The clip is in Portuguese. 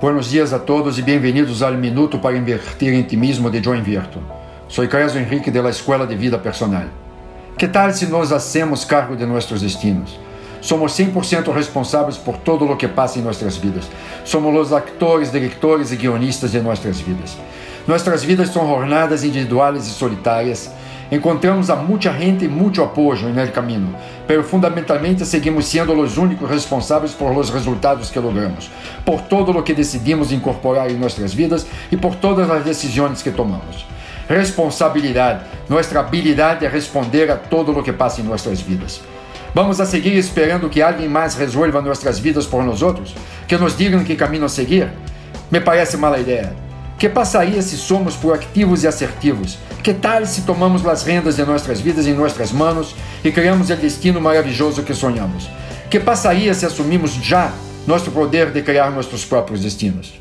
Buenos dias a todos e bem-vindos ao Minuto para Invertir em Timismo de Joe Inverto. Sou Creso Henrique da Escola de Vida Personal. Que tal se nos hacemos cargo de nossos destinos? Somos 100% responsáveis por todo o que passa em nossas vidas. Somos os actores, diretores e guionistas de nossas vidas. Nossas vidas são jornadas individuais e solitárias Encontramos a muita gente e muito apoio no caminho, pero fundamentalmente seguimos sendo os únicos responsáveis por os resultados que logramos, por todo o que decidimos incorporar em nossas vidas e por todas as decisões que tomamos. Responsabilidade, nossa habilidade é responder a todo o que passa em nossas vidas. Vamos a seguir esperando que alguém mais resolva nossas vidas por nós outros? Que nos digam que caminho a seguir? Me parece mala ideia. Que passaria se somos proativos e assertivos? Que tal se tomamos as rendas de nossas vidas em nossas mãos e criamos o destino maravilhoso que sonhamos? Que passaria se assumimos já nosso poder de criar nossos próprios destinos?